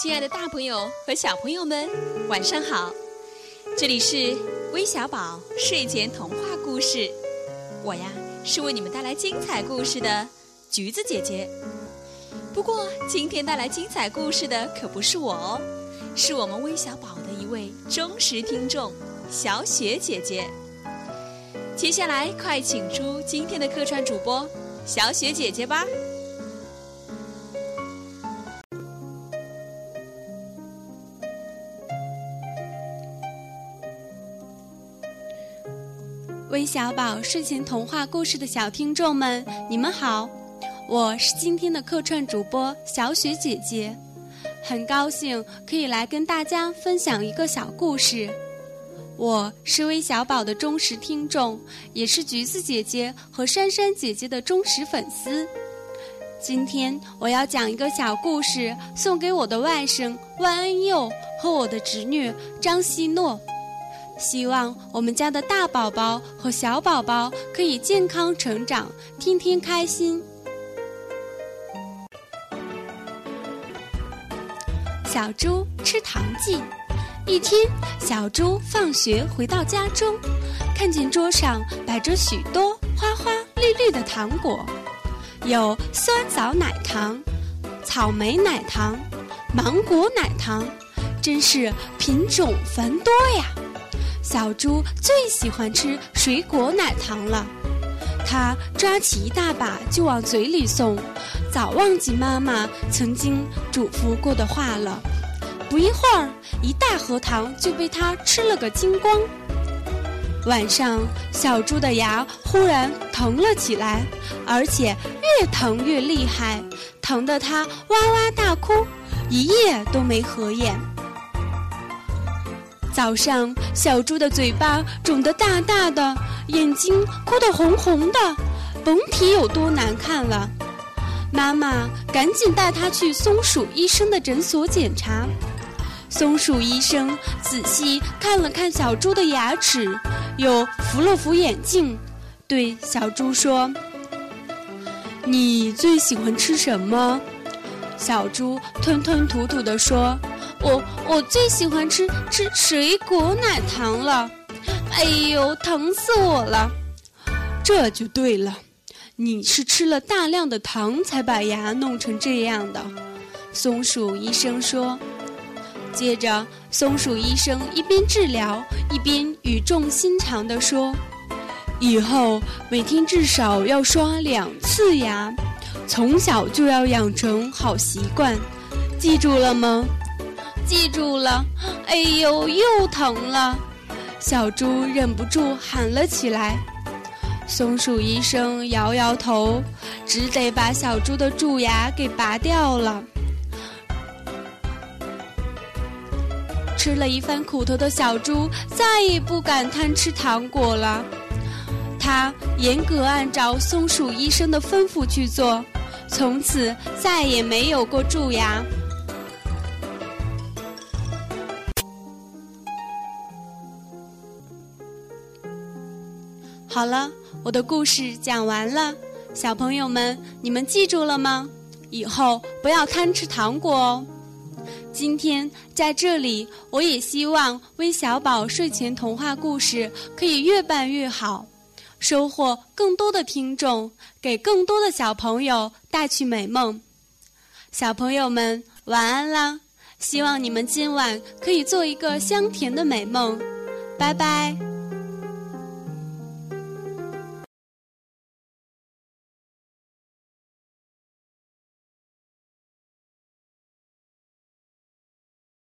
亲爱的大朋友和小朋友们，晚上好！这里是微小宝睡前童话故事，我呀是为你们带来精彩故事的橘子姐姐。不过今天带来精彩故事的可不是我哦，是我们微小宝的一位忠实听众小雪姐姐。接下来快请出今天的客串主播小雪姐姐吧。微小宝睡前童话故事的小听众们，你们好，我是今天的客串主播小雪姐姐，很高兴可以来跟大家分享一个小故事。我是微小宝的忠实听众，也是橘子姐姐和珊珊姐姐的忠实粉丝。今天我要讲一个小故事，送给我的外甥万恩佑和我的侄女张希诺。希望我们家的大宝宝和小宝宝可以健康成长，天天开心。小猪吃糖记。一天，小猪放学回到家中，看见桌上摆着许多花花绿绿的糖果，有酸枣奶糖、草莓奶糖、芒果奶糖，真是品种繁多呀。小猪最喜欢吃水果奶糖了，它抓起一大把就往嘴里送，早忘记妈妈曾经嘱咐过的话了。不一会儿，一大盒糖就被它吃了个精光。晚上，小猪的牙忽然疼了起来，而且越疼越厉害，疼得它哇哇大哭，一夜都没合眼。早上，小猪的嘴巴肿得大大的，眼睛哭得红红的，甭提有多难看了。妈妈赶紧带它去松鼠医生的诊所检查。松鼠医生仔细看了看小猪的牙齿，又扶了扶眼镜，对小猪说：“你最喜欢吃什么？”小猪吞吞吐吐地说。我我最喜欢吃吃水果奶糖了，哎呦，疼死我了！这就对了，你是吃了大量的糖才把牙弄成这样的。松鼠医生说。接着，松鼠医生一边治疗，一边语重心长地说：“以后每天至少要刷两次牙，从小就要养成好习惯，记住了吗？”记住了，哎呦，又疼了！小猪忍不住喊了起来。松鼠医生摇摇头，只得把小猪的蛀牙给拔掉了。吃了一番苦头的小猪再也不敢贪吃糖果了，他严格按照松鼠医生的吩咐去做，从此再也没有过蛀牙。好了，我的故事讲完了，小朋友们，你们记住了吗？以后不要贪吃糖果哦。今天在这里，我也希望微小宝睡前童话故事可以越办越好，收获更多的听众，给更多的小朋友带去美梦。小朋友们晚安啦！希望你们今晚可以做一个香甜的美梦，拜拜。